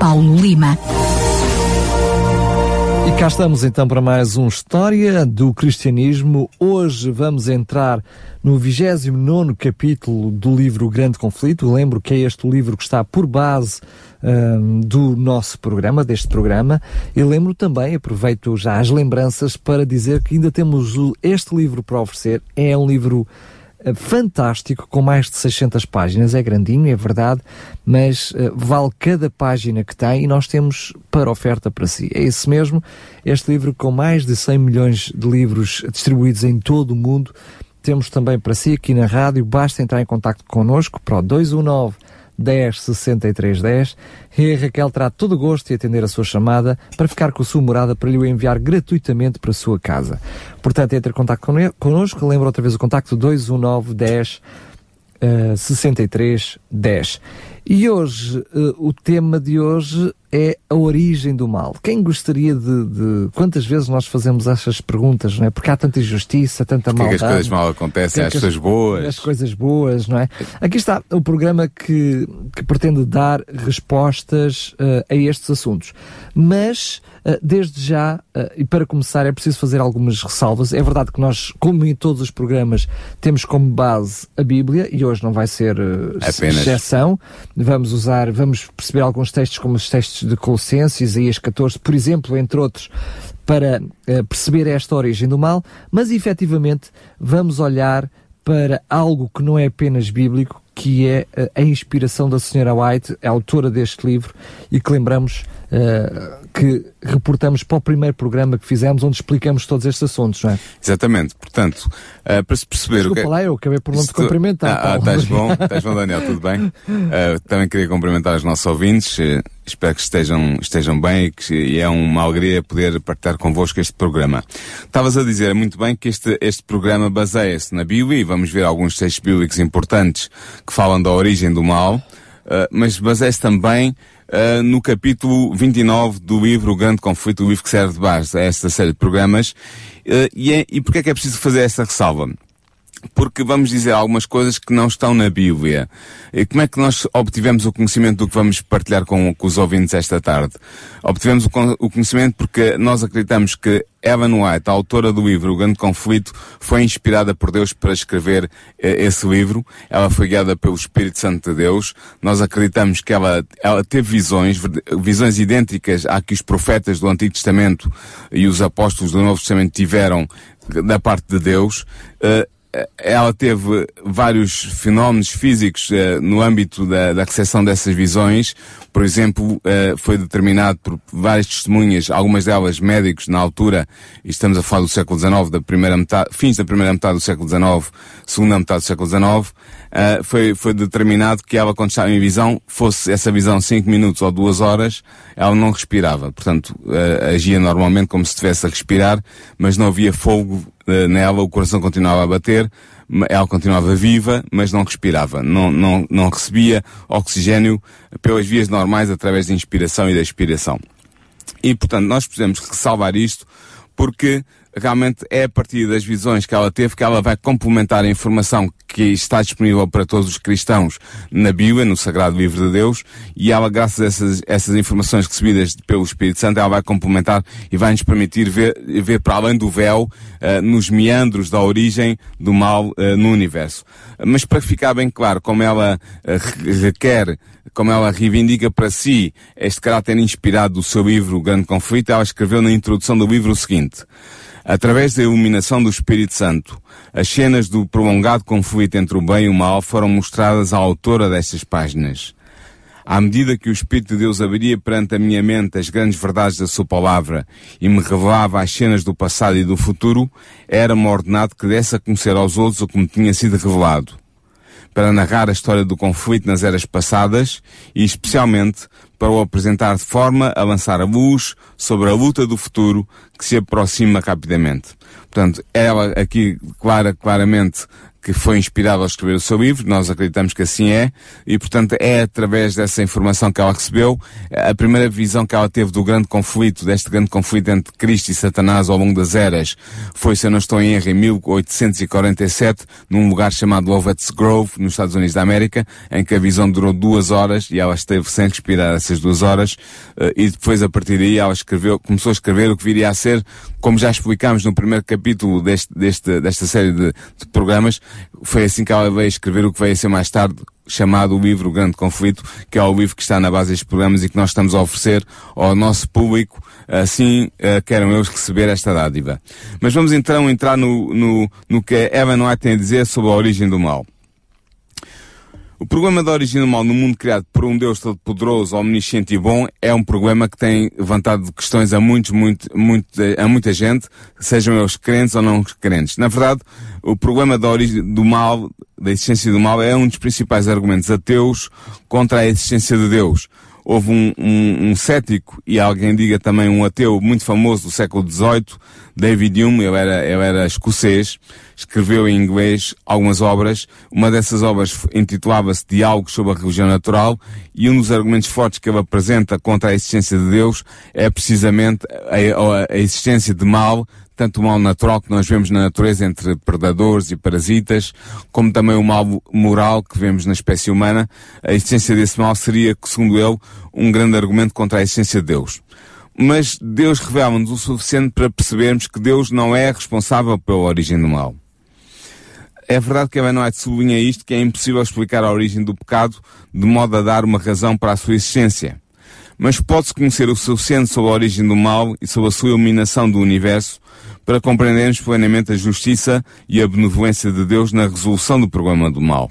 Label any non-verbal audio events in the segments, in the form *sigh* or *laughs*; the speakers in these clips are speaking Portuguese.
Paulo Lima. E cá estamos então para mais um História do Cristianismo. Hoje vamos entrar no 29 capítulo do livro O Grande Conflito. Lembro que é este livro que está por base um, do nosso programa, deste programa. E lembro também, aproveito já as lembranças para dizer que ainda temos este livro para oferecer. É um livro fantástico, com mais de 600 páginas. É grandinho, é verdade, mas uh, vale cada página que tem e nós temos para oferta para si. É isso mesmo. Este livro com mais de 100 milhões de livros distribuídos em todo o mundo. Temos também para si aqui na rádio. Basta entrar em contato connosco para o 219 10 63 10 e a Raquel terá todo o gosto de atender a sua chamada para ficar com a sua morada para lhe enviar gratuitamente para a sua casa. Portanto, entre em contato connosco, lembra outra vez o contacto 219 10 uh, 63 10. E hoje, uh, o tema de hoje é a origem do mal. Quem gostaria de, de, Quantas vezes nós fazemos essas perguntas, não é? Porque há tanta injustiça, tanta maldade. Porque as coisas mal acontecem, as coisas boas. As coisas boas, não é? Aqui está o programa que, que pretende dar respostas uh, a estes assuntos. Mas, desde já, uh, e para começar, é preciso fazer algumas ressalvas. É verdade que nós, como em todos os programas, temos como base a Bíblia, e hoje não vai ser exceção. Vamos usar, vamos perceber alguns textos como os textos de Colossenses, Isaías 14, por exemplo, entre outros, para perceber esta origem do mal, mas efetivamente vamos olhar para algo que não é apenas bíblico, que é a inspiração da Senhora White, a autora deste livro, e que lembramos uh, que reportamos para o primeiro programa que fizemos, onde explicamos todos estes assuntos, não é? Exatamente. Portanto, uh, para se perceber Desculpa o que lá, eu acabei por não te cumprimentar. Ah, ah, estás bom, estás bom, Daniel, tudo bem? Uh, *laughs* também queria cumprimentar os nossos ouvintes. Espero que estejam, estejam bem e que e é uma alegria poder partilhar convosco este programa. Estavas a dizer muito bem que este, este programa baseia-se na Bíblia e vamos ver alguns textos bíblicos importantes que falam da origem do mal, mas baseia-se também uh, no capítulo 29 do livro O Grande Conflito, o livro que serve de base a esta série de programas. Uh, e, é, e porquê é que é preciso fazer essa ressalva? Porque vamos dizer algumas coisas que não estão na Bíblia. E como é que nós obtivemos o conhecimento do que vamos partilhar com, com os ouvintes esta tarde? Obtivemos o, o, conhecimento porque nós acreditamos que Ellen White, a autora do livro O Grande Conflito, foi inspirada por Deus para escrever eh, esse livro. Ela foi guiada pelo Espírito Santo de Deus. Nós acreditamos que ela, ela teve visões, visões idênticas à que os profetas do Antigo Testamento e os apóstolos do Novo Testamento tiveram da parte de Deus. Uh, ela teve vários fenómenos físicos uh, no âmbito da, da recepção dessas visões. Por exemplo, uh, foi determinado por várias testemunhas, algumas delas médicos na altura, e estamos a falar do século XIX, da primeira metade, fins da primeira metade do século XIX, segunda metade do século XIX, uh, foi, foi determinado que ela, quando estava em visão, fosse essa visão 5 minutos ou 2 horas, ela não respirava. Portanto, agia normalmente como se estivesse a respirar, mas não havia fogo nela, o coração continuava a bater, ela continuava viva, mas não respirava, não, não, não recebia oxigênio pelas vias normais através da inspiração e da expiração. E, portanto, nós precisamos ressalvar isto porque realmente é a partir das visões que ela teve que ela vai complementar a informação que está disponível para todos os cristãos na Bíblia, no Sagrado Livro de Deus, e ela, graças a essas, essas informações recebidas pelo Espírito Santo, ela vai complementar e vai nos permitir ver, ver para além do véu, uh, nos meandros da origem do mal uh, no universo. Mas para ficar bem claro como ela uh, requer como ela reivindica para si este caráter inspirado do seu livro O Grande Conflito, ela escreveu na introdução do livro o seguinte: Através da iluminação do Espírito Santo, as cenas do prolongado conflito entre o bem e o mal foram mostradas à autora destas páginas. À medida que o Espírito de Deus abria perante a minha mente as grandes verdades da sua palavra e me revelava as cenas do passado e do futuro, era-me ordenado que desse a conhecer aos outros o que me tinha sido revelado. Para narrar a história do conflito nas eras passadas e especialmente para o apresentar de forma a lançar a luz sobre a luta do futuro que se aproxima rapidamente. Portanto, ela aqui clara, claramente que foi inspirado ao escrever o seu livro, nós acreditamos que assim é, e portanto é através dessa informação que ela recebeu, a primeira visão que ela teve do grande conflito, deste grande conflito entre Cristo e Satanás ao longo das eras, foi, se eu não estou em erro, em 1847, num lugar chamado Lovett's Grove, nos Estados Unidos da América, em que a visão durou duas horas e ela esteve sem respirar essas duas horas, eh, e depois a partir daí ela escreveu, começou a escrever o que viria a ser, como já explicámos no primeiro capítulo deste, deste, desta série de, de programas, foi assim que ela veio escrever o que veio a ser mais tarde chamado o livro Grande Conflito, que é o livro que está na base destes programas e que nós estamos a oferecer ao nosso público, assim uh, queiram eles receber esta dádiva. Mas vamos então entrar no, no, no que Evan White tem a dizer sobre a origem do mal. O problema da origem do mal no mundo criado por um Deus todo-poderoso, omnisciente e bom é um problema que tem levantado questões a muitos, muito, muito, a muita gente, sejam eles crentes ou não crentes. Na verdade, o problema da origem do mal, da existência do mal, é um dos principais argumentos ateus contra a existência de Deus. Houve um, um, um cético e alguém diga também um ateu muito famoso do século XVIII, David Hume, ele era, ele era escocês, escreveu em inglês algumas obras. Uma dessas obras intitulava-se Diálogos sobre a Religião Natural e um dos argumentos fortes que ele apresenta contra a existência de Deus é precisamente a, a existência de mal, tanto o mal natural que nós vemos na natureza entre predadores e parasitas, como também o mal moral que vemos na espécie humana. A existência desse mal seria, segundo ele, um grande argumento contra a existência de Deus mas Deus revela-nos o suficiente para percebermos que Deus não é responsável pela origem do mal. É verdade que a White sublinha isto, que é impossível explicar a origem do pecado de modo a dar uma razão para a sua existência. Mas pode-se conhecer o suficiente sobre a origem do mal e sobre a sua iluminação do universo para compreendermos plenamente a justiça e a benevolência de Deus na resolução do problema do mal.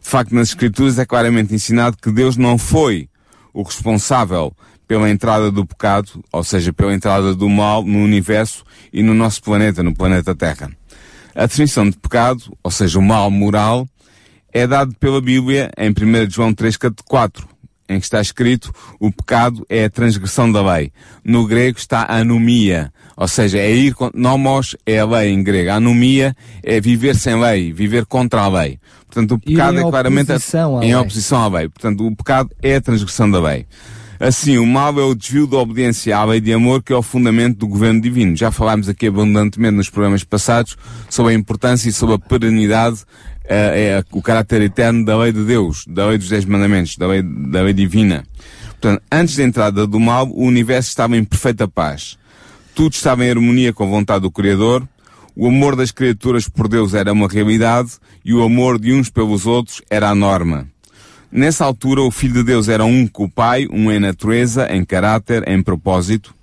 De facto, nas Escrituras é claramente ensinado que Deus não foi o responsável pela entrada do pecado, ou seja, pela entrada do mal no universo e no nosso planeta, no planeta Terra. A definição de pecado, ou seja, o mal moral, é dado pela Bíblia em 1 João 3,4, em que está escrito o pecado é a transgressão da lei. No grego está anomia, ou seja, é ir, nomos é a lei em grego, anomia é viver sem lei, viver contra a lei. Portanto, o pecado é claramente em oposição à lei. Portanto, o pecado é a transgressão da lei. Assim, o mal é o desvio da obediência à lei de amor que é o fundamento do governo divino. Já falámos aqui abundantemente nos programas passados sobre a importância e sobre a perenidade, é, é, o caráter eterno da lei de Deus, da lei dos Dez Mandamentos, da lei, da lei divina. Portanto, antes da entrada do mal, o universo estava em perfeita paz. Tudo estava em harmonia com a vontade do Criador, o amor das criaturas por Deus era uma realidade e o amor de uns pelos outros era a norma. Nessa altura, o Filho de Deus era um com o Pai, um em natureza, em caráter, em propósito,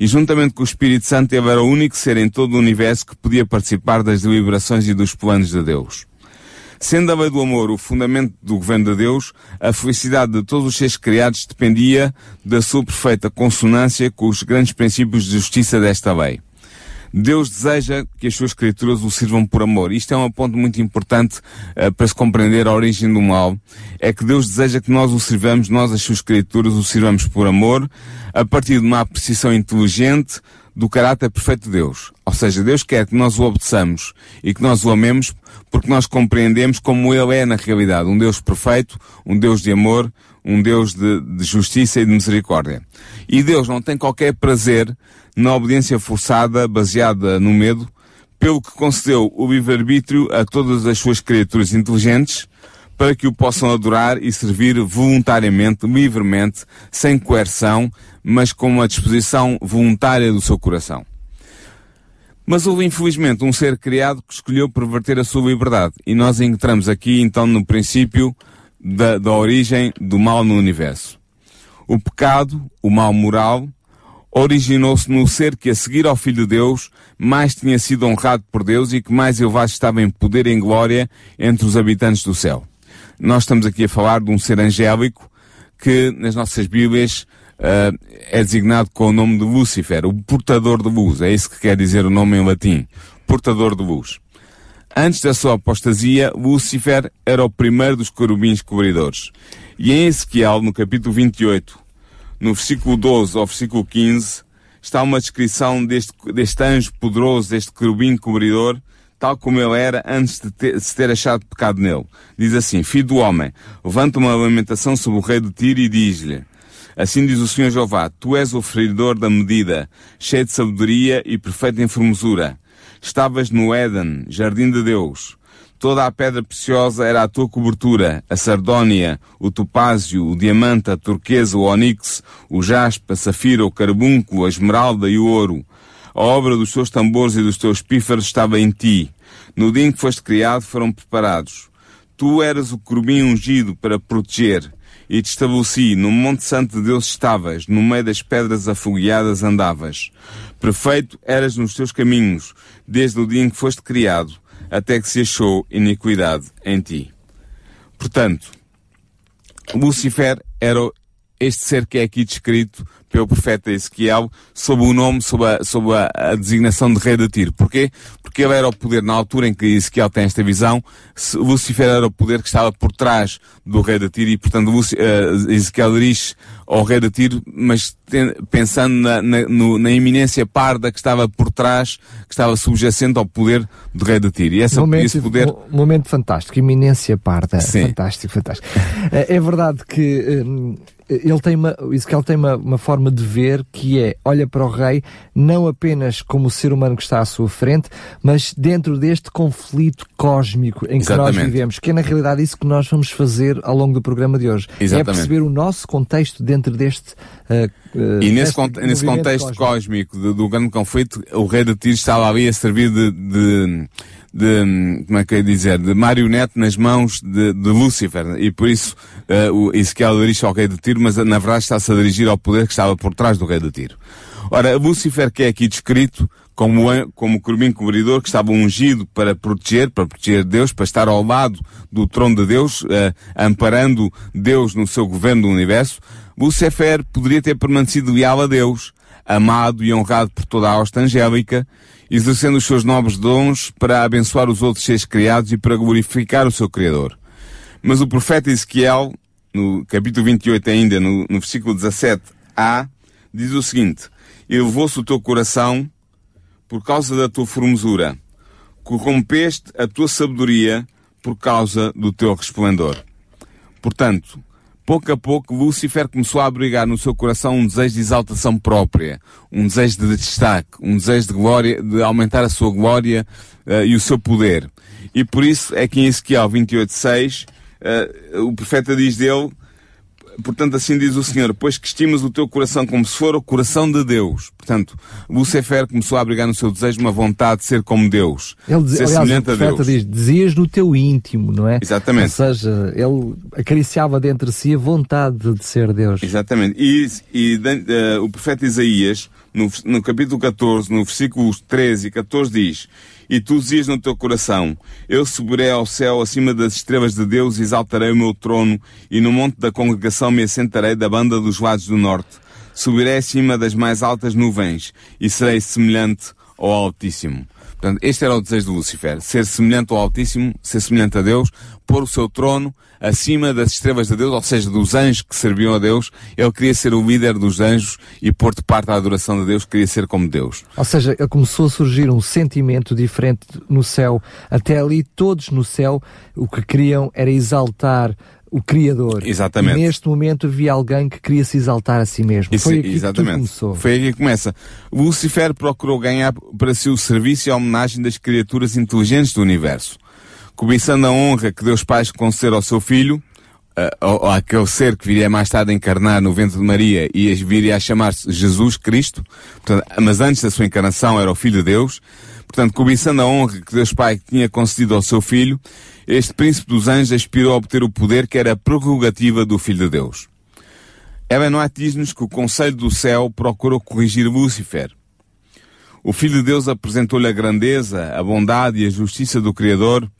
e juntamente com o Espírito Santo ele era o único ser em todo o universo que podia participar das deliberações e dos planos de Deus. Sendo a lei do amor o fundamento do governo de Deus, a felicidade de todos os seres criados dependia da sua perfeita consonância com os grandes princípios de justiça desta lei. Deus deseja que as suas criaturas o sirvam por amor. Isto é um ponto muito importante uh, para se compreender a origem do mal. É que Deus deseja que nós o sirvamos, nós as suas criaturas o sirvamos por amor, a partir de uma apreciação inteligente do caráter perfeito de Deus. Ou seja, Deus quer que nós o obedeçamos e que nós o amemos porque nós compreendemos como Ele é na realidade. Um Deus perfeito, um Deus de amor, um Deus de, de justiça e de misericórdia. E Deus não tem qualquer prazer na obediência forçada baseada no medo, pelo que concedeu o livre-arbítrio a todas as suas criaturas inteligentes para que o possam adorar e servir voluntariamente, livremente, sem coerção, mas com uma disposição voluntária do seu coração. Mas houve infelizmente um ser criado que escolheu perverter a sua liberdade. E nós entramos aqui então no princípio da, da origem do mal no universo. O pecado, o mal moral, originou-se no ser que, a seguir ao Filho de Deus, mais tinha sido honrado por Deus e que mais elevado estava em poder e em glória entre os habitantes do céu. Nós estamos aqui a falar de um ser angélico que, nas nossas Bíblias, uh, é designado com o nome de Lúcifer, o portador de luz. É isso que quer dizer o nome em latim. Portador de luz. Antes da sua apostasia, Lúcifer era o primeiro dos querubins cobridores. E em Ezequiel, no capítulo 28, no versículo 12 ao versículo 15, está uma descrição deste, deste anjo poderoso, deste querubim cobridor, tal como ele era antes de, ter, de se ter achado pecado nele. Diz assim, Filho do homem, levanta uma lamentação sobre o rei de Tiro e diz-lhe, Assim diz o Senhor Jeová, Tu és o feridor da medida, cheio de sabedoria e perfeito em formosura. Estavas no Éden, jardim de Deus. Toda a pedra preciosa era a tua cobertura, a sardónia, o topázio, o diamante, a turquesa, o onix, o jaspe, a safira, o carbúnculo, a esmeralda e o ouro. A obra dos teus tambores e dos teus pífaros estava em ti. No dia em que foste criado foram preparados. Tu eras o querubim ungido para proteger, e te estabeleci, no Monte Santo de Deus estavas, no meio das pedras afogueadas andavas. Perfeito eras nos teus caminhos, desde o dia em que foste criado, até que se achou iniquidade em ti. Portanto, Lucifer era este ser que é aqui descrito pelo profeta Ezequiel sob o nome, sob a, sob a, a designação de rei de Tiro. Porquê? Porque ele era o poder, na altura em que Ezequiel tem esta visão, Lucifer era o poder que estava por trás do rei de Tiro e, portanto, uh, Ezequiel dirige ao rei de Tiro, mas ten, pensando na, na, no, na iminência parda que estava por trás, que estava subjacente ao poder do rei de Tiro. E essa, momento, esse poder... Momento fantástico, iminência parda. Sim. Fantástico, fantástico. *laughs* é, é verdade que... Hum, ele tem uma, Ezequiel tem uma, uma, forma de ver que é, olha para o rei não apenas como o ser humano que está à sua frente, mas dentro deste conflito cósmico em que Exatamente. nós vivemos, que é na realidade isso que nós vamos fazer ao longo do programa de hoje. É Exatamente. É perceber o nosso contexto dentro deste uh, e nesse, cont nesse contexto cósmico, cósmico do, do, grande conflito, o rei de Tiro estava ali a servir de, de, de, como é que eu ia dizer, de marionete nas mãos de, de Lúcifer. E por isso uh, o Ezequiel dirige ao rei de Tiro, mas na verdade está-se a dirigir ao poder que estava por trás do rei de Tiro. Ora, Lúcifer que é aqui descrito como, como querubim cobridor que estava ungido para proteger, para proteger Deus, para estar ao lado do trono de Deus, uh, amparando Deus no seu governo do universo, Lúcifer poderia ter permanecido leal a Deus, amado e honrado por toda a hosta angélica, exercendo os seus nobres dons para abençoar os outros seres criados e para glorificar o seu Criador. Mas o profeta Ezequiel, no capítulo 28 ainda, no, no versículo 17a, diz o seguinte, Elevou-se o teu coração por causa da tua formosura, corrompeste a tua sabedoria por causa do teu resplendor. Portanto, pouco a pouco, Lúcifer começou a abrigar no seu coração um desejo de exaltação própria, um desejo de destaque, um desejo de glória, de aumentar a sua glória uh, e o seu poder. E por isso é que em Ezequiel 28.6, uh, o profeta diz dele, portanto, assim diz o Senhor, pois que estimas o teu coração como se for o coração de Deus. Portanto, Lucifer começou a abrigar no seu desejo uma vontade de ser como Deus. Ele diz, ser aliás, semelhante o a Deus. diz, dizias no teu íntimo, não é? Exatamente. Ou seja, ele acariciava dentro de si a vontade de ser Deus. Exatamente. E, e uh, o profeta Isaías, no, no capítulo 14, no versículos 13 e 14 diz, e tu dizias no teu coração, eu subirei ao céu acima das estrelas de Deus, exaltarei o meu trono, e no monte da congregação me assentarei da banda dos lados do norte. Subirei acima das mais altas nuvens, e serei semelhante ao Altíssimo. Portanto, este era o desejo de Lúcifer. Ser semelhante ao Altíssimo, ser semelhante a Deus, pôr o seu trono acima das estrelas de Deus, ou seja, dos anjos que serviam a Deus. Ele queria ser o líder dos anjos e pôr de parte a adoração de Deus, queria ser como Deus. Ou seja, começou a surgir um sentimento diferente no céu. Até ali, todos no céu, o que queriam era exaltar o Criador. Exatamente. E neste momento havia alguém que queria se exaltar a si mesmo. Isso, Foi aqui exatamente. que começou. Foi aqui que começa. Lucifer procurou ganhar para si o serviço e a homenagem das criaturas inteligentes do universo. Cobiçando a honra que Deus Pai conceder ao seu filho, uh, aquele ser que viria mais tarde a encarnar no ventre de Maria e viria a chamar-se Jesus Cristo, portanto, mas antes da sua encarnação era o Filho de Deus, portanto, cobiçando a honra que Deus Pai tinha concedido ao seu filho, este príncipe dos anjos aspirou a obter o poder que era a prerrogativa do Filho de Deus. White diz-nos que o Conselho do Céu procurou corrigir Lúcifer. O Filho de Deus apresentou-lhe a grandeza, a bondade e a justiça do Criador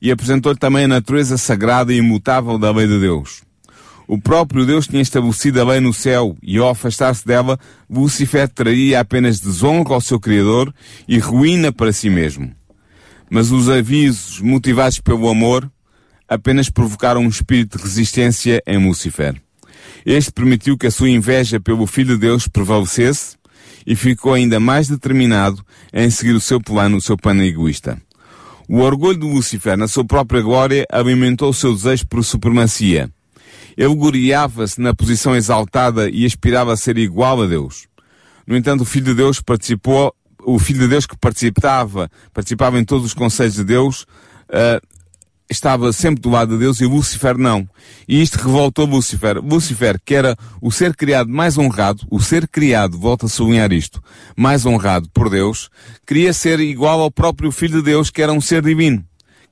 e apresentou-lhe também a natureza sagrada e imutável da lei de Deus. O próprio Deus tinha estabelecido a lei no céu e ao afastar-se dela, Lúcifer traria apenas desonra ao seu Criador e ruína para si mesmo. Mas os avisos motivados pelo amor apenas provocaram um espírito de resistência em Lúcifer. Este permitiu que a sua inveja pelo Filho de Deus prevalecesse e ficou ainda mais determinado em seguir o seu plano, o seu plano egoísta. O orgulho de Lúcifer na sua própria glória alimentou o seu desejo por supremacia. Ele gloriava-se na posição exaltada e aspirava a ser igual a Deus. No entanto, o Filho de Deus participou, o Filho de Deus que participava, participava em todos os conselhos de Deus, uh, estava sempre do lado de Deus e Lúcifer não. E isto revoltou Lúcifer. Lúcifer, que era o ser criado mais honrado, o ser criado, volta a sublinhar isto, mais honrado por Deus, queria ser igual ao próprio Filho de Deus, que era um ser divino.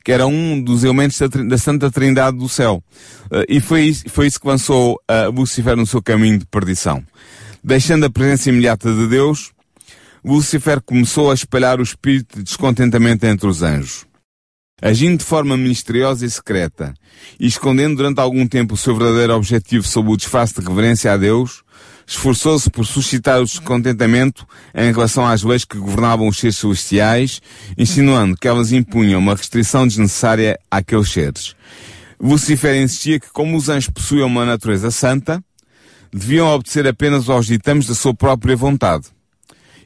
Que era um dos elementos da, da Santa Trindade do céu. Uh, e foi isso, foi isso que lançou uh, Lúcifer no seu caminho de perdição. Deixando a presença imediata de Deus, Lúcifer começou a espalhar o espírito de descontentamento entre os anjos. Agindo de forma misteriosa e secreta, e escondendo durante algum tempo o seu verdadeiro objetivo sob o disfarce de reverência a Deus, esforçou-se por suscitar o descontentamento em relação às leis que governavam os seres celestiais, insinuando que elas impunham uma restrição desnecessária àqueles seres. Lucifer insistia que, como os anjos possuíam uma natureza santa, deviam obedecer apenas aos ditames da sua própria vontade.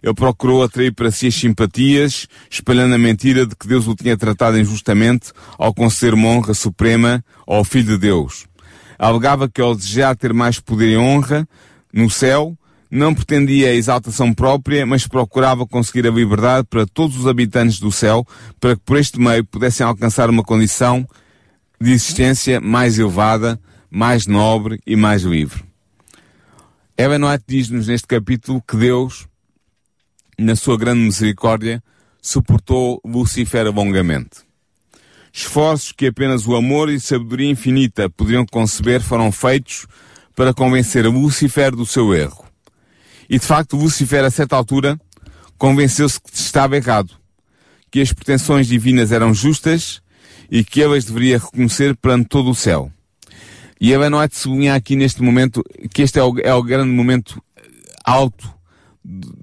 Ele procurou atrair para si as simpatias, espalhando a mentira de que Deus o tinha tratado injustamente ao conceder uma honra suprema ao Filho de Deus. Alegava que ao desejar ter mais poder e honra no céu, não pretendia a exaltação própria, mas procurava conseguir a liberdade para todos os habitantes do céu, para que por este meio pudessem alcançar uma condição de existência mais elevada, mais nobre e mais livre. Ellen White diz-nos neste capítulo que Deus, na sua grande misericórdia, suportou Lucifer longamente. Esforços que apenas o amor e sabedoria infinita poderiam conceber foram feitos para convencer Lucifer do seu erro. E de facto, Lucifer, a certa altura, convenceu-se que estava errado, que as pretensões divinas eram justas e que ele as deveria reconhecer perante todo o céu. E Ellen não é de sublinhar aqui neste momento que este é o, é o grande momento alto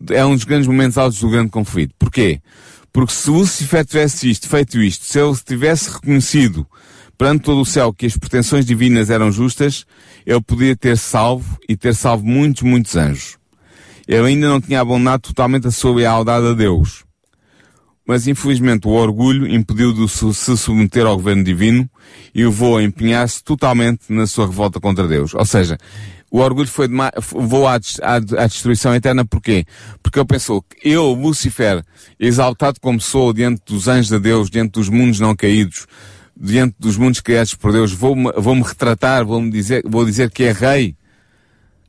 é um dos grandes momentos altos do grande conflito. Porquê? Porque se Lucifer tivesse isto, feito isto, se ele tivesse reconhecido perante todo o céu que as pretensões divinas eram justas, ele podia ter salvo e ter salvo muitos, muitos anjos. Ele ainda não tinha abandonado totalmente a sua lealdade a Deus. Mas infelizmente o orgulho impediu de se submeter ao governo divino e o levou a empenhar-se totalmente na sua revolta contra Deus. Ou seja, o orgulho foi demais, vou à, à, à, destruição eterna, porquê? Porque ele pensou que eu, Lucifer, exaltado como sou diante dos anjos de Deus, diante dos mundos não caídos, diante dos mundos criados por Deus, vou-me vou -me retratar, vou-me dizer, vou dizer que é rei.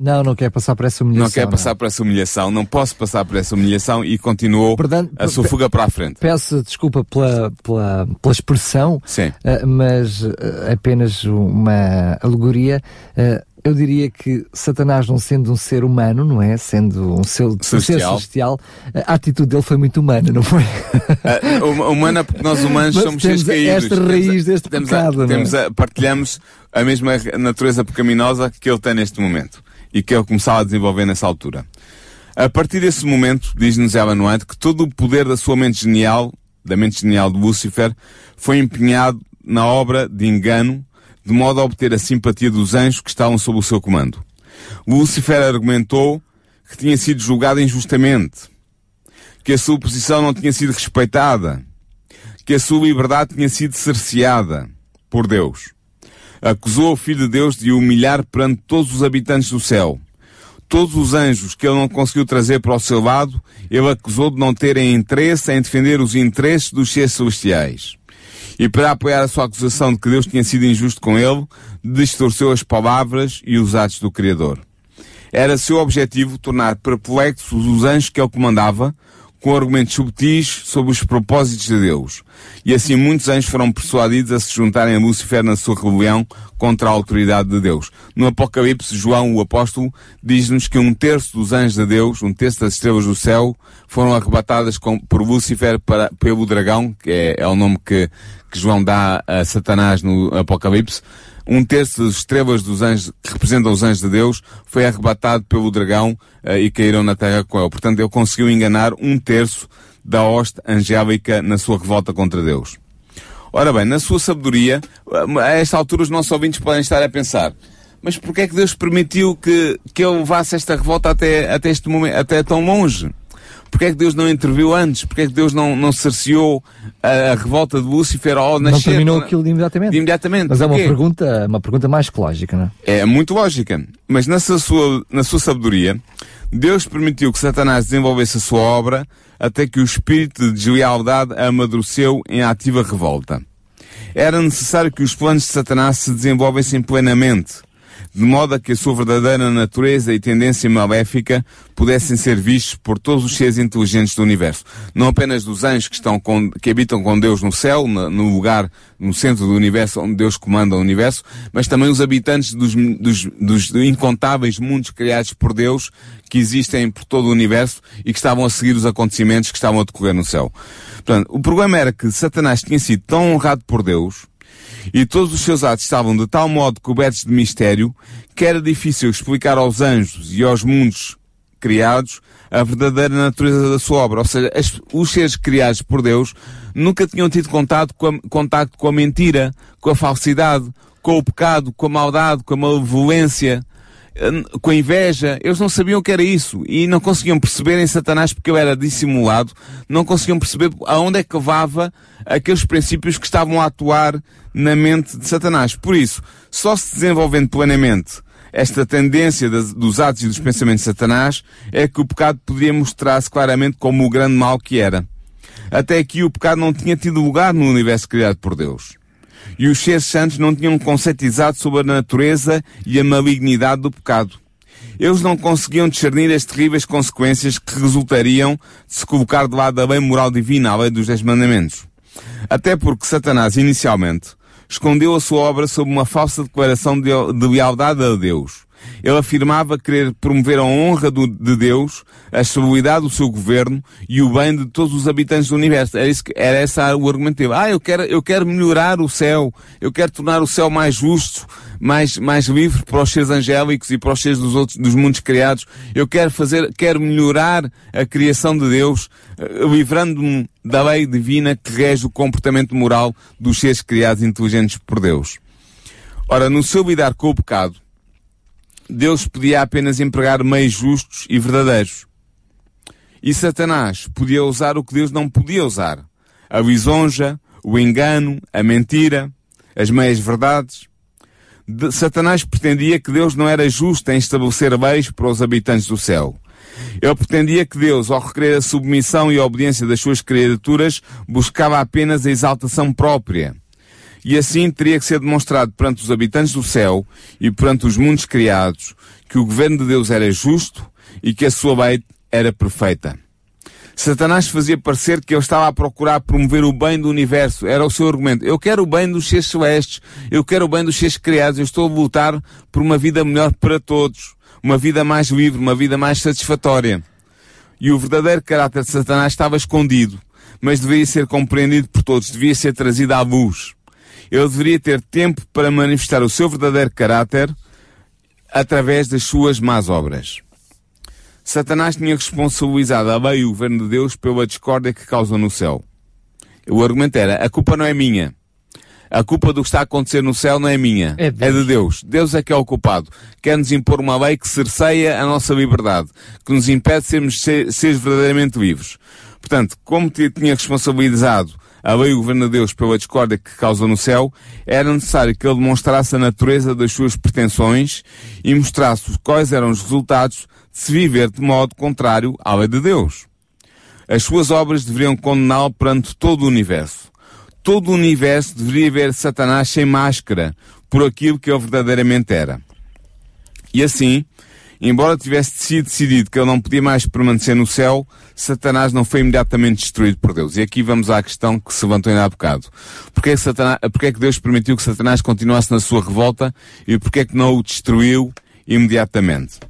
Não, não quer passar por essa humilhação. Não quer passar não. por essa humilhação, não posso passar por essa humilhação e continuou a sua fuga para a frente. Peço desculpa pela, pela, pela expressão, Sim. Uh, mas uh, apenas uma alegoria. Eu diria que Satanás, não sendo um ser humano, não é? Sendo um ser celestial, um ser celestial a atitude dele foi muito humana, não foi? Uh, humana porque nós humanos Mas somos seres caídos. esta raiz temos, deste temos pecado, a, temos é? a, partilhamos a mesma natureza pecaminosa que ele tem neste momento e que ele começava a desenvolver nessa altura. A partir desse momento, diz-nos Ellen White, que todo o poder da sua mente genial, da mente genial de Lúcifer, foi empenhado na obra de engano de modo a obter a simpatia dos anjos que estavam sob o seu comando. Lúcifer argumentou que tinha sido julgado injustamente, que a sua posição não tinha sido respeitada, que a sua liberdade tinha sido cerceada por Deus. Acusou o Filho de Deus de humilhar perante todos os habitantes do céu. Todos os anjos que ele não conseguiu trazer para o seu lado, ele acusou de não terem interesse em defender os interesses dos seres celestiais e para apoiar a sua acusação de que Deus tinha sido injusto com ele, distorceu as palavras e os atos do Criador. Era seu objetivo tornar perplexos os anjos que ele comandava, com argumentos subtis sobre os propósitos de Deus. E assim muitos anjos foram persuadidos a se juntarem a Lúcifer na sua rebelião contra a autoridade de Deus. No Apocalipse, João, o apóstolo, diz-nos que um terço dos anjos de Deus, um terço das estrelas do céu, foram arrebatadas com, por Lúcifer para, pelo dragão, que é, é o nome que, que João dá a Satanás no Apocalipse, um terço das estrelas dos anjos, que representam os anjos de Deus, foi arrebatado pelo dragão uh, e caíram na terra com ele. Portanto, ele conseguiu enganar um terço da hoste angélica na sua revolta contra Deus. Ora bem, na sua sabedoria, a esta altura os nossos ouvintes podem estar a pensar, mas porquê é que Deus permitiu que, que eu levasse esta revolta até, até este momento, até tão longe? Porquê é que Deus não interviu antes? Porquê é que Deus não, não cerceou a, a revolta de Lúcifer ao nascer? Não terminou aquilo de imediatamente. De imediatamente. Mas é uma Porquê? pergunta, uma pergunta mais que lógica, não é? É muito lógica. Mas na sua, na sua sabedoria, Deus permitiu que Satanás desenvolvesse a sua obra até que o espírito de deslealdade amadureceu em ativa revolta. Era necessário que os planos de Satanás se desenvolvessem plenamente, de modo a que a sua verdadeira natureza e tendência maléfica pudessem ser vistos por todos os seres inteligentes do universo. Não apenas dos anjos que, estão com, que habitam com Deus no céu, no, lugar, no centro do universo onde Deus comanda o universo, mas também os habitantes dos, dos, dos incontáveis mundos criados por Deus que existem por todo o universo e que estavam a seguir os acontecimentos que estavam a decorrer no céu. Portanto, o problema era que Satanás tinha sido tão honrado por Deus e todos os seus atos estavam de tal modo cobertos de mistério que era difícil explicar aos anjos e aos mundos criados a verdadeira natureza da sua obra. Ou seja, as, os seres criados por Deus nunca tinham tido contato com a, contacto com a mentira, com a falsidade, com o pecado, com a maldade, com a malevolência, com a inveja, eles não sabiam o que era isso e não conseguiam perceber em Satanás porque ele era dissimulado, não conseguiam perceber aonde é que levava aqueles princípios que estavam a atuar na mente de Satanás. Por isso, só se desenvolvendo plenamente esta tendência dos atos e dos pensamentos de Satanás é que o pecado poderia mostrar-se claramente como o grande mal que era. Até aqui o pecado não tinha tido lugar no universo criado por Deus e os seres santos não tinham conceito exato sobre a natureza e a malignidade do pecado. Eles não conseguiam discernir as terríveis consequências que resultariam de se colocar de lado da lei moral divina, a lei dos Dez Mandamentos. Até porque Satanás, inicialmente, escondeu a sua obra sob uma falsa declaração de, de lealdade a Deus. Ele afirmava querer promover a honra do, de Deus, a estabilidade do seu governo e o bem de todos os habitantes do universo. Era, isso era esse o argumento dele. Ah, eu quero, eu quero melhorar o céu. Eu quero tornar o céu mais justo, mais, mais livre para os seres angélicos e para os seres dos outros, dos mundos criados. Eu quero fazer, quero melhorar a criação de Deus, uh, livrando-me da lei divina que rege o comportamento moral dos seres criados inteligentes por Deus. Ora, no seu lidar com o pecado, Deus podia apenas empregar meios justos e verdadeiros. E Satanás podia usar o que Deus não podia usar. A lisonja, o engano, a mentira, as meias verdades. De, Satanás pretendia que Deus não era justo em estabelecer leis para os habitantes do céu. Ele pretendia que Deus, ao requerer a submissão e a obediência das suas criaturas, buscava apenas a exaltação própria e assim teria que ser demonstrado perante os habitantes do céu e perante os mundos criados que o governo de Deus era justo e que a sua lei era perfeita. Satanás fazia parecer que ele estava a procurar promover o bem do universo. Era o seu argumento. Eu quero o bem dos seres celestes. Eu quero o bem dos seres criados. Eu estou a lutar por uma vida melhor para todos. Uma vida mais livre, uma vida mais satisfatória. E o verdadeiro caráter de Satanás estava escondido, mas deveria ser compreendido por todos, devia ser trazido à luz ele deveria ter tempo para manifestar o seu verdadeiro caráter através das suas más obras. Satanás tinha responsabilizado a lei e o governo de Deus pela discórdia que causam no céu. O argumento era, a culpa não é minha. A culpa do que está a acontecer no céu não é minha. É, é de Deus. Deus é que é o culpado. Quer-nos impor uma lei que cerceia a nossa liberdade, que nos impede de sermos seres verdadeiramente vivos. Portanto, como tinha responsabilizado a lei e o governo de Deus pela discórdia que causa no céu, era necessário que ele demonstrasse a natureza das suas pretensões e mostrasse quais eram os resultados de se viver de modo contrário à lei de Deus. As suas obras deveriam condená-lo perante todo o universo. Todo o universo deveria ver Satanás sem máscara por aquilo que ele verdadeiramente era. E assim, embora tivesse sido decidido que ele não podia mais permanecer no céu, Satanás não foi imediatamente destruído por Deus. E aqui vamos à questão que se levantou ainda há bocado. Porquê é que, Satanás, porquê é que Deus permitiu que Satanás continuasse na sua revolta e porquê é que não o destruiu imediatamente?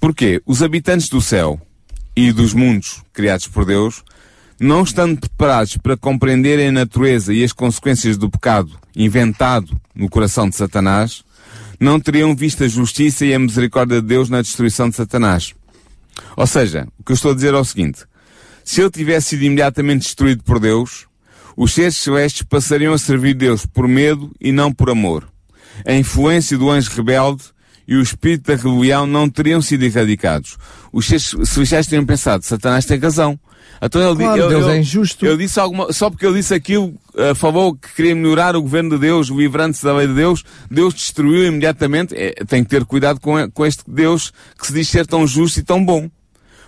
Porquê? Os habitantes do céu e dos mundos criados por Deus, não estando preparados para compreenderem a natureza e as consequências do pecado inventado no coração de Satanás, não teriam visto a justiça e a misericórdia de Deus na destruição de Satanás. Ou seja, o que eu estou a dizer é o seguinte: Se ele tivesse sido imediatamente destruído por Deus, os seres celestes passariam a servir Deus por medo e não por amor. A influência do anjo rebelde e o espírito da rebelião não teriam sido erradicados. Os celestiais teriam pensado, Satanás tem razão. Então ele, claro, ele, Deus ele, é injusto. Ele disse alguma, só porque ele disse aquilo, uh, falou que queria melhorar o governo de Deus, livrando-se da lei de Deus, Deus destruiu imediatamente. É, tem que ter cuidado com, com este Deus que se diz ser tão justo e tão bom.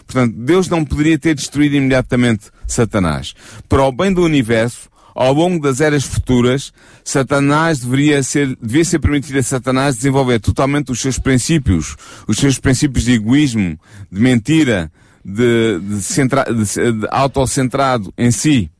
Portanto, Deus não poderia ter destruído imediatamente Satanás. Para o bem do universo, ao longo das eras futuras, Satanás deveria ser, devia ser permitido a Satanás desenvolver totalmente os seus princípios, os seus princípios de egoísmo, de mentira, de, de, centra, de, de autocentrado em si,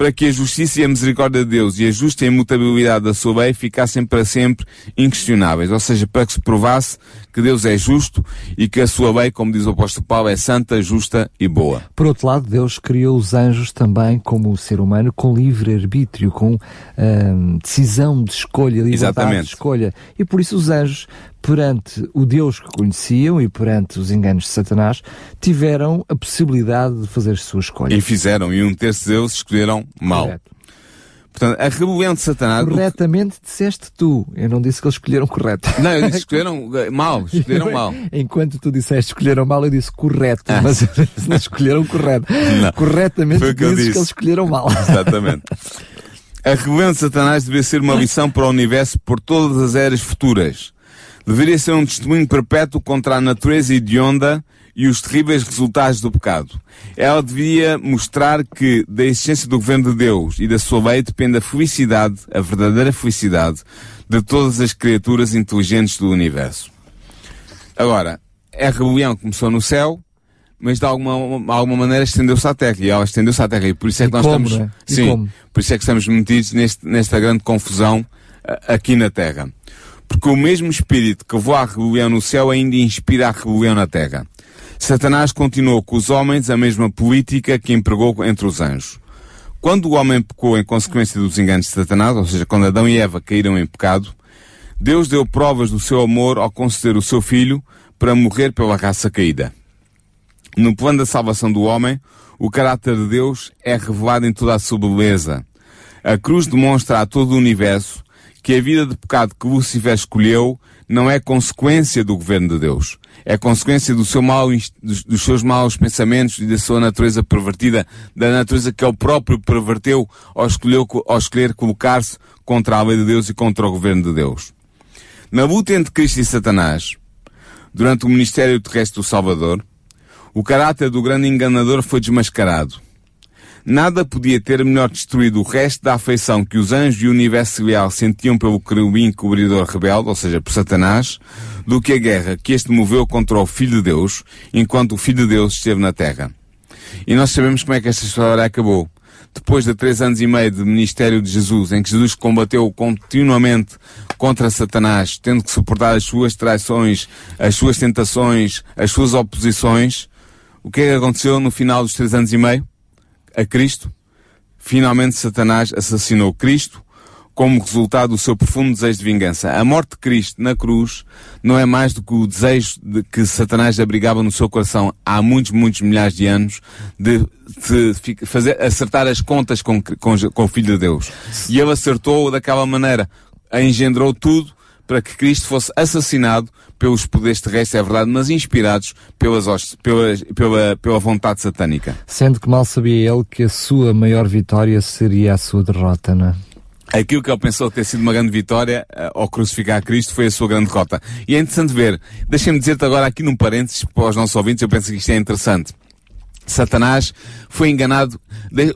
para que a justiça e a misericórdia de Deus e a justa imutabilidade da sua lei ficassem para sempre inquestionáveis. Ou seja, para que se provasse que Deus é justo e que a sua lei, como diz o apóstolo Paulo, é santa, justa e boa. Por outro lado, Deus criou os anjos também como o ser humano com livre arbítrio, com hum, decisão de escolha, liberdade Exatamente. de escolha. E por isso os anjos perante o Deus que conheciam e perante os enganos de Satanás, tiveram a possibilidade de fazer as suas escolhas. E fizeram, e um terço deles escolheram mal. Correto. Portanto, a rebelião de Satanás. Corretamente que... disseste tu. Eu não disse que eles escolheram correto. Não, eu disse escolheram eh, mal. Escolheram *laughs* mal. Enquanto tu disseste escolheram mal, eu disse correto. Ah. Mas não escolheram correto. Não. Corretamente Foi que, disse que eles escolheram mal. *laughs* Exatamente. A rebelião de Satanás deve ser uma lição para o universo por todas as eras futuras deveria ser um testemunho perpétuo contra a natureza hedionda e os terríveis resultados do pecado. Ela devia mostrar que da existência do governo de Deus e da sua lei depende a felicidade, a verdadeira felicidade, de todas as criaturas inteligentes do universo. Agora, a rebelião começou no céu, mas de alguma, alguma maneira estendeu-se à Terra. E ela estendeu-se à Terra. E por isso é que e nós como, estamos, né? sim, como? por isso é que estamos metidos neste, nesta grande confusão aqui na Terra. Porque o mesmo espírito que levou a rebelião no céu ainda inspira a rebelião na terra. Satanás continuou com os homens a mesma política que empregou entre os anjos. Quando o homem pecou em consequência dos enganos de Satanás, ou seja, quando Adão e Eva caíram em pecado, Deus deu provas do seu amor ao conceder o seu filho para morrer pela raça caída. No plano da salvação do homem, o caráter de Deus é revelado em toda a sua beleza. A cruz demonstra a todo o universo que a vida de pecado que Lúcifer escolheu não é consequência do governo de Deus. É consequência do seu mal, dos seus maus pensamentos e da sua natureza pervertida, da natureza que ele próprio perverteu ao, escolher, ao escolher colocar-se contra a lei de Deus e contra o governo de Deus. Na luta entre Cristo e Satanás, durante o ministério terrestre do Salvador, o caráter do grande enganador foi desmascarado nada podia ter melhor destruído o resto da afeição que os anjos e o universo celestial sentiam pelo querubim cobridor rebelde, ou seja, por Satanás, do que a guerra que este moveu contra o Filho de Deus, enquanto o Filho de Deus esteve na Terra. E nós sabemos como é que esta história acabou. Depois de três anos e meio de ministério de Jesus, em que Jesus combateu continuamente contra Satanás, tendo que suportar as suas traições, as suas tentações, as suas oposições, o que é que aconteceu no final dos três anos e meio? A Cristo, finalmente Satanás assassinou Cristo como resultado do seu profundo desejo de vingança. A morte de Cristo na cruz não é mais do que o desejo de que Satanás abrigava no seu coração há muitos, muitos milhares de anos de, de fazer, acertar as contas com, com, com o Filho de Deus. E ele acertou daquela maneira. Engendrou tudo para que Cristo fosse assassinado pelos poderes terrestres, é verdade, mas inspirados pelas, pelas, pela, pela vontade satânica. Sendo que mal sabia ele que a sua maior vitória seria a sua derrota, não é? Aquilo que ele pensou ter sido uma grande vitória uh, ao crucificar Cristo foi a sua grande derrota. E é interessante ver, deixem-me dizer-te agora aqui num parênteses para os nossos ouvintes, eu penso que isto é interessante. Satanás foi enganado,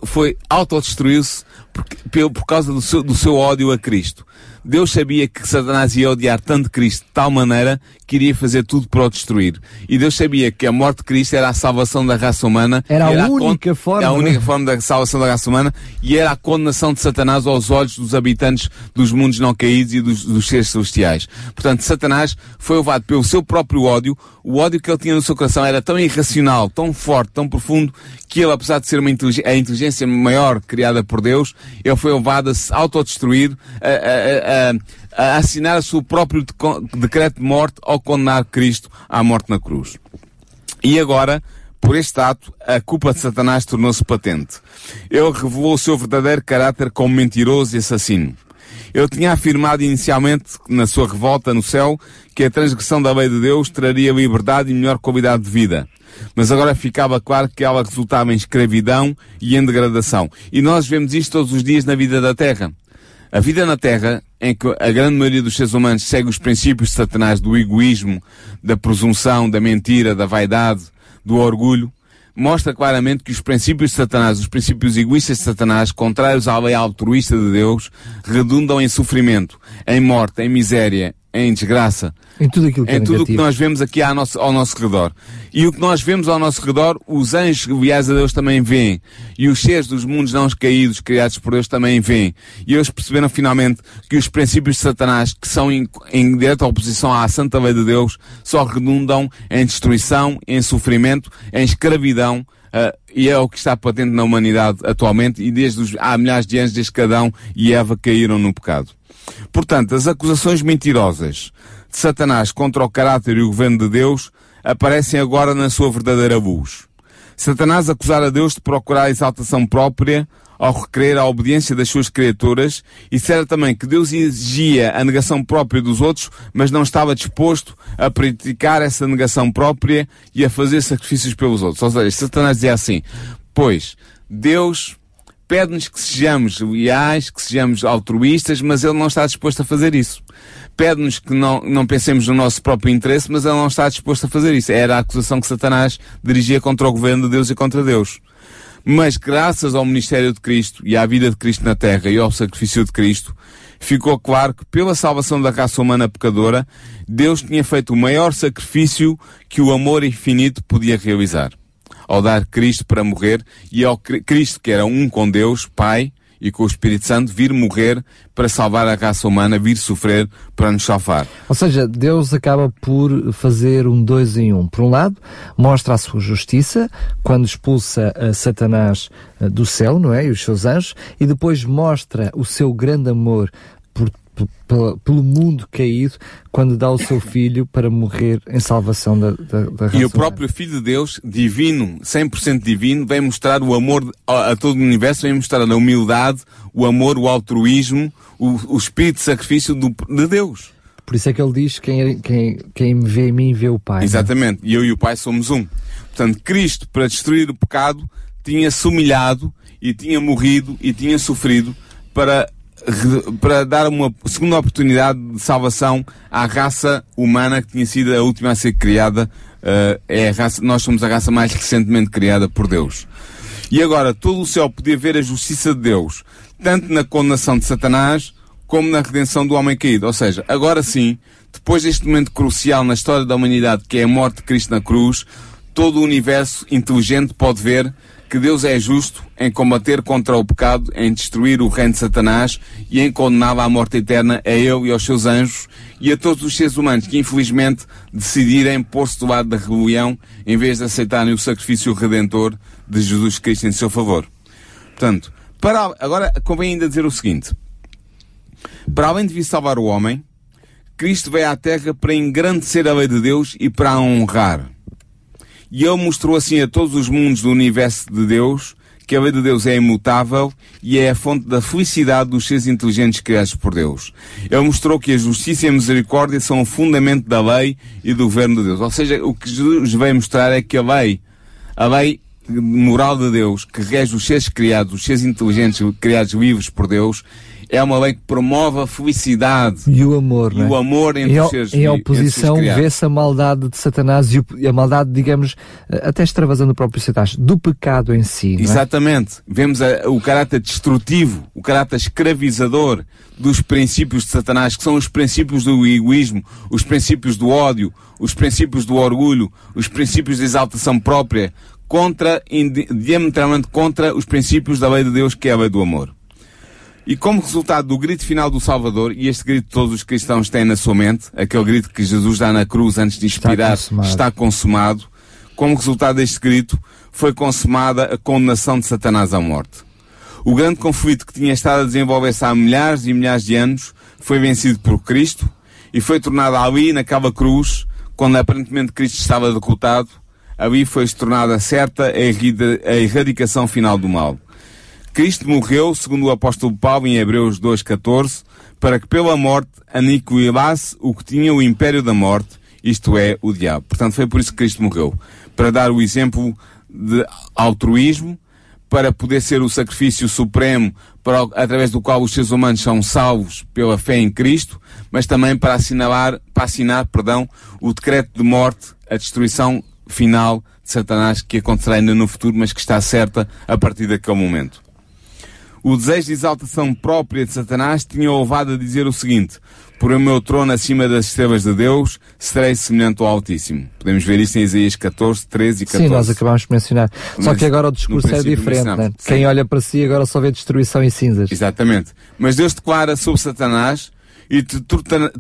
foi autodestruiu-se por, por causa do seu, do seu ódio a Cristo. Deus sabia que Satanás ia odiar tanto Cristo de tal maneira que iria fazer tudo para o destruir. E Deus sabia que a morte de Cristo era a salvação da raça humana. Era, era a única a forma. Era a única forma da salvação da raça humana e era a condenação de Satanás aos olhos dos habitantes dos mundos não caídos e dos, dos seres celestiais. Portanto, Satanás foi levado pelo seu próprio ódio. O ódio que ele tinha no seu coração era tão irracional, tão forte, tão profundo, que ele, apesar de ser uma inteligência, a inteligência maior criada por Deus, ele foi levado a se autodestruir, a, a, a a, assinar o seu próprio decreto de morte ao condenar Cristo à morte na cruz. E agora, Por este ato, a culpa de Satanás tornou-se patente. Ele revelou o seu verdadeiro caráter como mentiroso e assassino. Ele tinha afirmado inicialmente, na sua revolta no céu, que a transgressão da lei de Deus traria liberdade e melhor qualidade de vida. Mas agora ficava claro que ela resultava em escravidão e em degradação. E nós vemos isto todos os dias na vida da Terra. A vida na Terra, em que a grande maioria dos seres humanos segue os princípios Satanás do egoísmo, da presunção, da mentira, da vaidade, do orgulho, mostra claramente que os princípios de Satanás, os princípios egoístas de Satanás, contrários à lei altruísta de Deus, redundam em sofrimento, em morte, em miséria, em desgraça. Em tudo aquilo que em é tudo o que nós vemos aqui ao nosso, ao nosso redor. E o que nós vemos ao nosso redor, os anjos leais a Deus também veem. E os seres dos mundos não caídos, criados por Deus, também veem. E eles perceberam finalmente que os princípios de Satanás, que são em, em direta oposição à santa lei de Deus, só redundam em destruição, em sofrimento, em escravidão, ah, e é o que está patente na humanidade atualmente, e desde os, há milhares de anos desde que Adão e Eva caíram no pecado. Portanto, as acusações mentirosas de Satanás contra o caráter e o governo de Deus aparecem agora na sua verdadeira luz. Satanás acusar a Deus de procurar a exaltação própria ao requerer a obediência das suas criaturas e disseram também que Deus exigia a negação própria dos outros, mas não estava disposto a praticar essa negação própria e a fazer sacrifícios pelos outros. Ou seja, Satanás dizia assim, pois, Deus pede-nos que sejamos leais, que sejamos altruístas, mas Ele não está disposto a fazer isso. Pede-nos que não, não pensemos no nosso próprio interesse, mas Ele não está disposto a fazer isso. Era a acusação que Satanás dirigia contra o governo de Deus e contra Deus. Mas graças ao ministério de Cristo e à vida de Cristo na Terra e ao sacrifício de Cristo, ficou claro que pela salvação da raça humana pecadora, Deus tinha feito o maior sacrifício que o amor infinito podia realizar. Ao dar Cristo para morrer e ao Cri- Cristo que era um com Deus, Pai, e com o Espírito Santo, vir morrer para salvar a raça humana, vir sofrer para nos salvar. Ou seja, Deus acaba por fazer um dois em um. Por um lado, mostra a sua justiça quando expulsa a Satanás eh, do céu, não é? E os seus anjos, e depois mostra o seu grande amor por, pelo mundo caído quando dá o seu filho para morrer em salvação da, da, da raça E o próprio Filho de Deus, divino, 100% divino, vem mostrar o amor a, a todo o universo, vem mostrar a humildade, o amor, o altruísmo, o, o espírito de sacrifício do- de Deus. Por isso é que ele diz: quem, quem, quem me vê em mim vê o Pai. não é? Exatamente. E eu e o Pai somos um. Portanto, Cristo, para destruir o pecado, tinha-se humilhado e tinha morrido e tinha sofrido para, para dar uma segunda oportunidade de salvação à raça humana que tinha sido a última a ser criada. eh, é raça, nós somos a raça mais recentemente criada por Deus. E agora, todo o céu podia ver a justiça de Deus, tanto na condenação de Satanás, como na redenção do homem caído. Ou seja, agora sim, depois deste momento crucial na história da humanidade, que é a morte de Cristo na cruz, todo o universo inteligente pode ver que Deus é justo em combater contra o pecado, em destruir o reino de Satanás e em condená-lo à morte eterna a ele e aos seus anjos e a todos os seres humanos que infelizmente decidirem pôr-se do lado da rebelião em vez de aceitarem o sacrifício redentor de Jesus Cristo em seu favor. Portanto, para, agora convém ainda dizer o seguinte. Para além de vir salvar o homem, Cristo veio à Terra para engrandecer a lei de Deus e para a honrar. E ele mostrou assim a todos os mundos do universo de Deus que a lei de Deus é imutável e é a fonte da felicidade dos seres inteligentes criados por Deus. Ele mostrou que a justiça e a misericórdia são o fundamento da lei e do governo de Deus. Ou seja, o que Jesus veio mostrar é que a lei, a lei moral de Deus, que rege os seres criados, os seres inteligentes criados vivos por Deus, é uma lei que promove a felicidade E o amor, e é? o amor entre Em, os seres em seres oposição vê-se a maldade de Satanás e, o- e a maldade, digamos, eh, até extravasando o próprio Satanás, do pecado em si. não é? Exatamente. Vemos a- o caráter destrutivo, o caráter escravizador dos princípios de Satanás, que são os princípios do egoísmo, os princípios do ódio, os princípios do orgulho, os princípios de exaltação própria, contra, diametralmente contra os princípios da lei de Deus, que é a lei do amor. E como resultado do grito final do Salvador, e este grito todos os cristãos têm na sua mente, aquele grito que Jesus dá na cruz antes de expirar, consumado. está consumado, como resultado deste grito, foi consumada a condenação de Satanás à morte. O grande conflito que tinha estado a desenvolver-se há milhares e milhares de anos foi vencido por Cristo e foi tornado ali, naquela cruz, quando aparentemente Cristo estava derrotado, ali foi-se tornada certa a erradicação final do mal. Cristo morreu, segundo o apóstolo Paulo em Hebreus 2,14, para que pela morte aniquilasse o que tinha o império da morte, isto é, o diabo. Portanto, foi por isso que Cristo morreu. Para dar o exemplo de altruísmo, para poder ser o sacrifício supremo para, através do qual os seres humanos são salvos pela fé em Cristo, mas também para assinalar, para assinar, perdão, o decreto de morte, a destruição final de Satanás que acontecerá ainda no futuro, mas que está certa a partir daquele momento. O desejo de exaltação própria de Satanás tinha o levado a dizer o seguinte: Por o meu trono acima das estrelas de Deus, serei semelhante ao Altíssimo. Podemos ver isso em Isaías 14, 13 e 14. Sim, nós acabámos de mencionar. Mas, só que agora o discurso é diferente, né? Quem olha para si agora só vê destruição e cinzas. Exatamente. Mas Deus declara sobre Satanás e te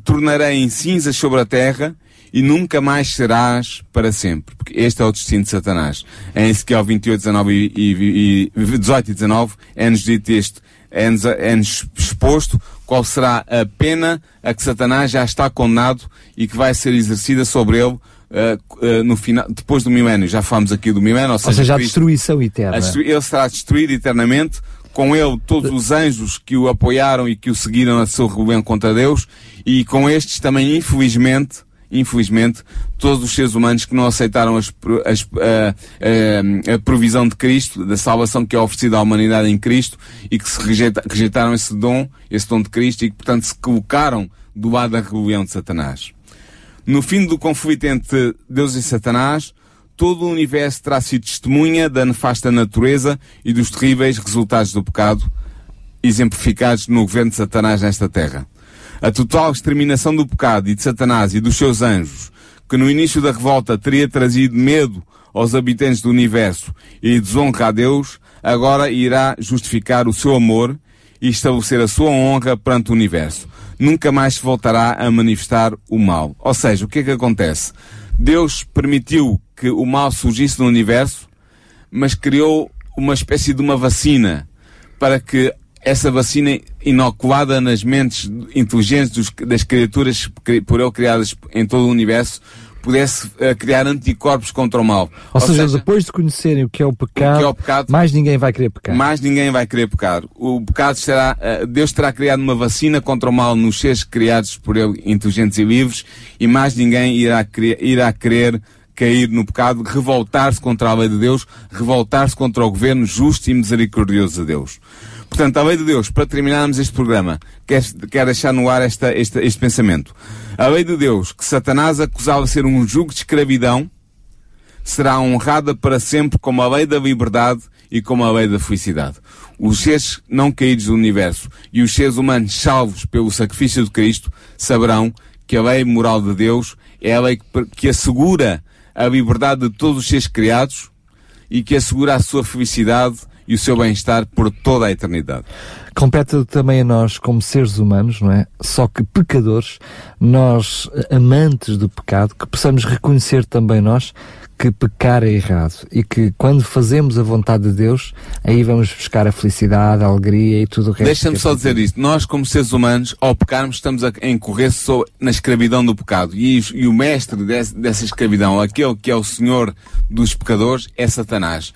tornarei em cinzas sobre a terra e nunca mais serás para sempre. Porque este é o destino de Satanás. Em Ezequiel 28, 19 e, e, e 18 e 19 é-nos dito este, é-nos, é-nos exposto qual será a pena a que Satanás já está condenado e que vai ser exercida sobre ele Uh, uh, no final, depois do milénio, já falamos aqui do milénio, ou seja, ou seja a destruição eterna. A ele será destruído eternamente, com ele todos os anjos que o apoiaram e que o seguiram a seu rebelião contra Deus, e com estes também, infelizmente, infelizmente, todos os seres humanos que não aceitaram as, as, a, a, a, provisão de Cristo, da salvação que é oferecida à humanidade em Cristo e que se rejeita, rejeitaram esse dom, esse dom de Cristo e que, portanto, se colocaram do lado da rebelião de Satanás. No fim do conflito entre Deus e Satanás, todo o universo terá sido testemunha da nefasta natureza e dos terríveis resultados do pecado, exemplificados no governo de Satanás nesta terra. A total exterminação do pecado e de Satanás e dos seus anjos, que no início da revolta teria trazido medo aos habitantes do universo e desonra a Deus, agora irá justificar o seu amor e estabelecer a sua honra perante o universo. Nunca mais se voltará a manifestar o mal. Ou seja, o que é que acontece? Deus permitiu que o mal surgisse no universo, mas criou uma espécie de uma vacina para que essa vacina inoculada nas mentes inteligentes dos, das criaturas por ele criadas em todo o universo pudesse uh, criar anticorpos contra o mal. Ou, Ou seja, seja, depois de conhecerem o que, é o, pecado, o é o pecado, mais ninguém vai querer pecar. Mais ninguém vai querer pecar. O pecado será, uh, Deus terá criado uma vacina contra o mal nos seres criados por ele, inteligentes e livres, e mais ninguém irá, irá querer cair no pecado, revoltar-se contra a lei de Deus, revoltar-se contra o governo justo e misericordioso de Deus. Portanto, a lei de Deus, para terminarmos este programa, quero, quero deixar no ar esta, este, este pensamento. A lei de Deus, que Satanás acusava ser um jugo de escravidão, será honrada para sempre como a lei da liberdade e como a lei da felicidade. Os seres não caídos do universo e os seres humanos salvos pelo sacrifício de Cristo saberão que a lei moral de Deus é a lei que assegura a liberdade de todos os seres criados e que assegura a sua felicidade e o seu bem-estar por toda a eternidade. Compete também a nós, como seres humanos, não é? Só que pecadores, nós amantes do pecado, que possamos reconhecer também nós que pecar é errado e que quando fazemos a vontade de Deus, aí vamos buscar a felicidade, a alegria e tudo o resto. Deixa-me só dizer isto. Nós, como seres humanos, ao pecarmos, estamos a incorrer só na escravidão do pecado. E, e o mestre desse, dessa escravidão, aquele que é o Senhor dos pecadores, é Satanás.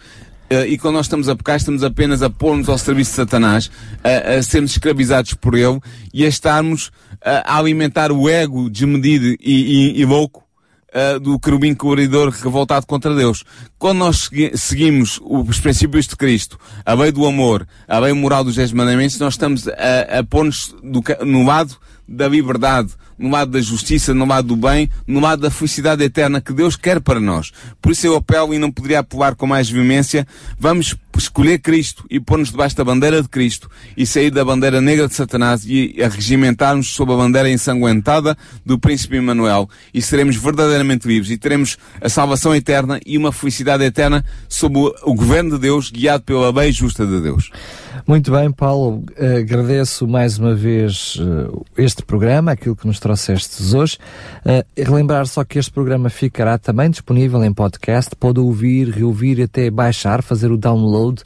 Uh, e quando nós estamos a pecar, estamos apenas a pôr-nos ao serviço de Satanás, a, a sermos escravizados por ele e a estarmos uh, a alimentar o ego desmedido e, e, e louco uh, do querubim cobridor revoltado contra Deus. Quando nós segui seguimos os princípios de Cristo, a lei do amor, a lei moral dos dez mandamentos, nós estamos a, a pôr-nos no lado da liberdade, no lado da justiça, no lado do bem, no lado da felicidade eterna que Deus quer para nós. Por isso eu apelo e não poderia apelar com mais veemência, vamos escolher Cristo e pôr-nos debaixo da bandeira de Cristo e sair da bandeira negra de Satanás e a regimentar-nos sob a bandeira ensanguentada do Príncipe Emmanuel e seremos verdadeiramente livres e teremos a salvação eterna e uma felicidade eterna sob o governo de Deus guiado pela lei justa de Deus. Muito bem, Paulo, agradeço mais uma vez uh, este programa, aquilo que nos trouxestes hoje. Uh, relembrar só que este programa ficará também disponível em podcast, pode ouvir, reouvir até baixar, fazer o download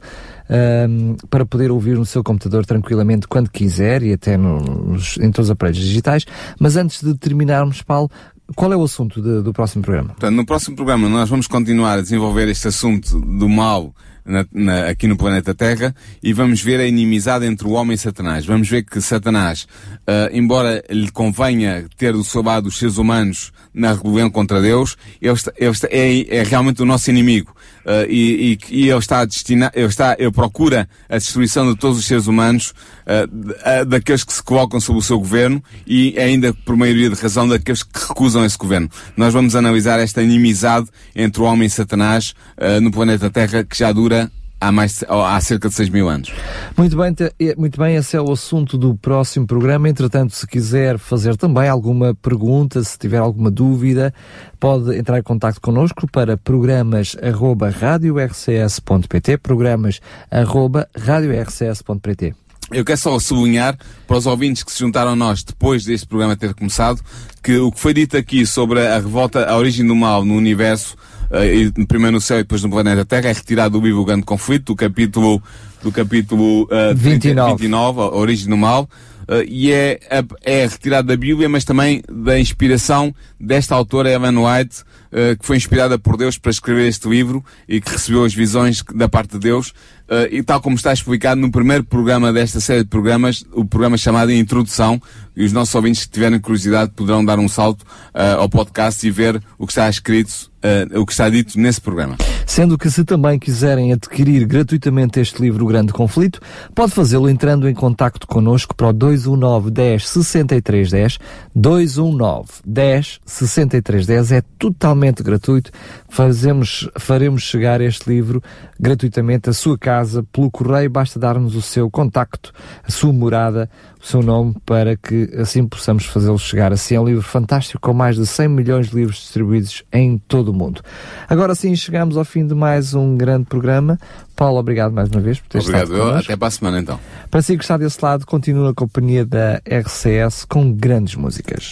um, para poder ouvir no seu computador tranquilamente quando quiser e até nos, em todos os aparelhos digitais. Mas antes de terminarmos, Paulo, qual é o assunto de, do próximo programa? Portanto, no próximo programa nós vamos continuar a desenvolver este assunto do mal na, na, aqui no planeta Terra e vamos ver a inimizade entre o homem e Satanás. Vamos ver que Satanás, uh, embora lhe convenha ter o seu lado os seres humanos na rebelião contra Deus, ele, está, ele está, é, é, realmente o nosso inimigo. Uh, e, e, e, ele está destinado, ele está, ele procura a destruição de todos os seres humanos, uh, daqueles que se colocam sob o seu governo e ainda por maioria de razão daqueles que recusam esse governo. Nós vamos analisar esta inimizade entre o homem e Satanás no planeta Terra que já dura há, mais, há cerca de 6 mil anos. Muito bem, muito bem, esse é o assunto do próximo programa. Entretanto, se quiser fazer também alguma pergunta, se tiver alguma dúvida, pode entrar em contato connosco para programas.radiorcs.pt programas.radiorcs.pt eu quero só sublinhar para os ouvintes que se juntaram a nós depois deste programa ter começado que o que foi dito aqui sobre a revolta, a origem do mal no universo uh, primeiro no céu e depois no planeta Terra, é retirado do livro O Grande Conflito, do capítulo, do capítulo uh, 29. 29, a Origem do Mal, uh, e é, é retirado da Bíblia, mas também da inspiração desta autora, Ellen White, uh, que foi inspirada por Deus para escrever este livro e que recebeu as visões da parte de Deus, uh, e tal como está explicado no primeiro programa desta série de programas, o programa chamado Introdução, e os nossos ouvintes que tiverem curiosidade poderão dar um salto uh, ao podcast e ver o que está escrito, uh, o que está dito nesse programa. Sendo que se também quiserem adquirir gratuitamente este livro, O Grande Conflito, pode fazê-lo entrando em contacto connosco para o 219 10 63 10. 219 10 63 10 é totalmente gratuito. Fazemos, faremos chegar este livro gratuitamente à sua casa pelo correio. Basta dar-nos o seu contacto, a sua morada, o seu nome para que assim possamos fazê-lo chegar. Assim é um livro fantástico com mais de 100 milhões de livros distribuídos em todo o mundo. Agora sim chegamos ao fim de mais um grande programa. Paulo, obrigado mais uma vez por ter obrigado, estado Obrigado, até para a semana então. Para si que está desse lado, continua a companhia da RCS com grandes músicas.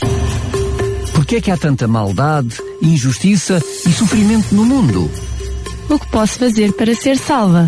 Porquê é que há tanta maldade, injustiça e sofrimento no mundo? O que posso fazer para ser salva?